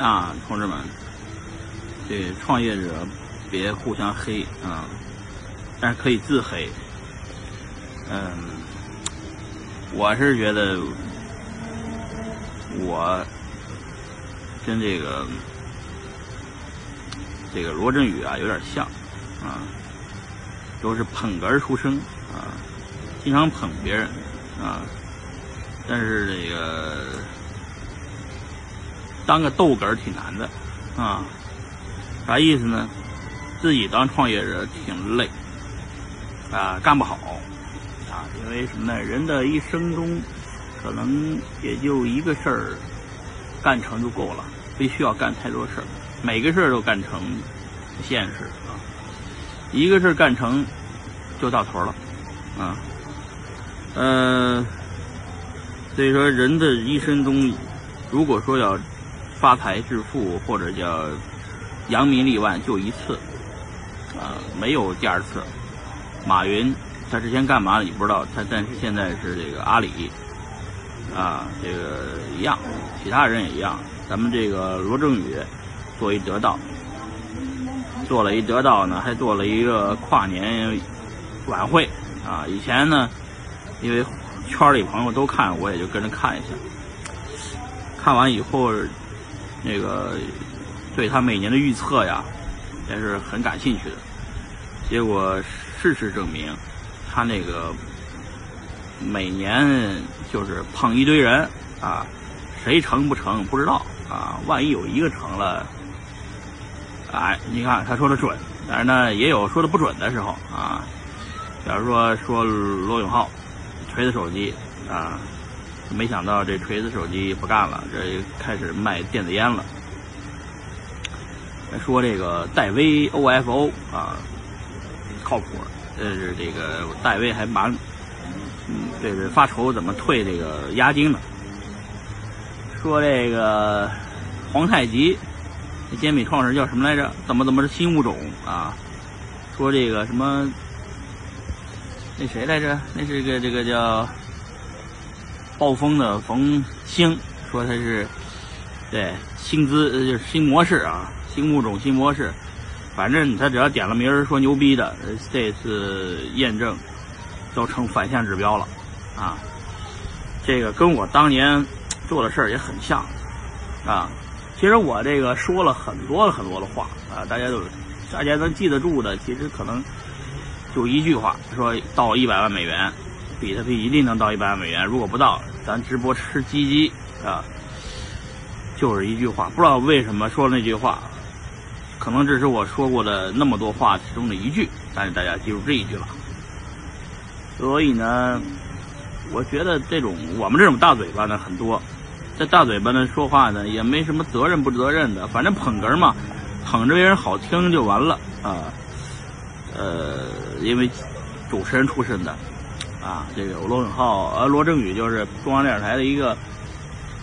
啊，同志们，这创业者别互相黑啊，但是可以自黑。嗯，我是觉得我跟这个这个罗振宇啊有点像啊，都是捧哏出身啊，经常捧别人啊，但是这个。当个逗哏挺难的，啊，啥意思呢？自己当创业者挺累，啊，干不好，啊，因为什么呢？人的一生中，可能也就一个事儿干成就够了，不需要干太多事儿，每个事儿都干成，不现实啊。一个事儿干成就到头了，啊，呃，所以说人的一生中，如果说要发财致富或者叫扬名立万就一次，啊，没有第二次。马云他之前干嘛你不知道，他但是现在是这个阿里，啊，这个一样，其他人也一样。咱们这个罗振宇做一得道，做了一得道呢，还做了一个跨年晚会啊。以前呢，因为圈里朋友都看，我也就跟着看一下。看完以后。那个对他每年的预测呀，也是很感兴趣的。结果事实证明，他那个每年就是捧一堆人啊，谁成不成不知道啊。万一有一个成了，哎，你看他说的准，但是呢也有说的不准的时候啊。假如说说罗永浩锤子手机啊。没想到这锤子手机不干了，这开始卖电子烟了。说这个戴威 OFO 啊，靠谱。这是这个戴威还蛮，嗯，这是发愁怎么退这个押金呢？说这个皇太极，那煎饼创始人叫什么来着？怎么怎么是新物种啊？说这个什么？那谁来着？那是个这个叫。暴风的冯星说他是对新资就是新模式啊，新物种新模式，反正他只要点了名儿说牛逼的，这次验证都成反向指标了啊。这个跟我当年做的事儿也很像啊。其实我这个说了很多很多的话啊，大家都大家能记得住的，其实可能就一句话，说到一百万美元。比特币一定能到一百万美元，如果不到，咱直播吃鸡鸡啊！就是一句话，不知道为什么说那句话，可能这是我说过的那么多话其中的一句，但是大家记住这一句了。所以呢，我觉得这种我们这种大嘴巴呢很多，这大嘴巴呢说话呢也没什么责任不责任的，反正捧哏嘛，捧着别人好听就完了啊。呃，因为主持人出身的。啊，这个罗永浩，呃，罗振宇就是中央电视台的一个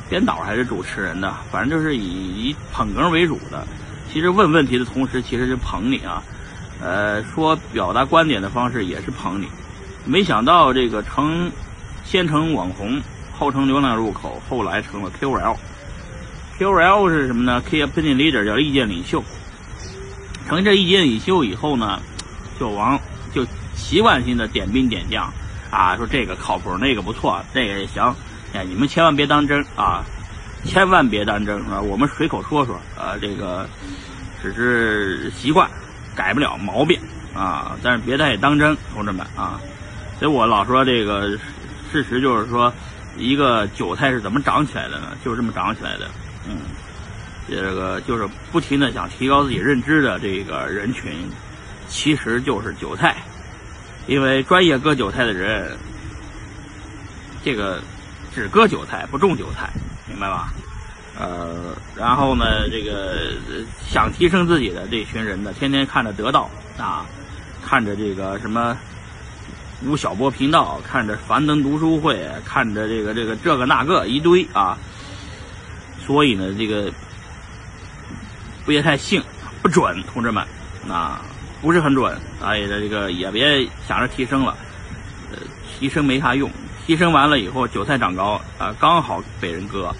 编导还是主持人的，反正就是以以捧哏为主的。其实问问题的同时，其实是捧你啊。呃，说表达观点的方式也是捧你。没想到这个成，先成网红，后成流量入口，后来成了 KOL。KOL 是什么呢？Key Opinion Leader 叫意见领袖。成这意见领袖以后呢，就往就习惯性的点兵点将。啊，说这个靠谱，那个不错，这个也行。哎，你们千万别当真啊，千万别当真啊！我们随口说说啊，这个只是习惯，改不了毛病啊。但是别太当真，同志们啊。所以我老说这个事实就是说，一个韭菜是怎么长起来的呢？就是这么长起来的。嗯，这个就是不停的想提高自己认知的这个人群，其实就是韭菜。因为专业割韭菜的人，这个只割韭菜不种韭菜，明白吧？呃，然后呢，这个想提升自己的这群人呢，天天看着得到啊，看着这个什么吴晓波频道，看着樊登读书会，看着这个这个这个那个一堆啊，所以呢，这个别太信，不准，同志们啊。不是很准，哎，这个也别想着提升了，呃，提升没啥用，提升完了以后韭菜长高啊，刚好被人割。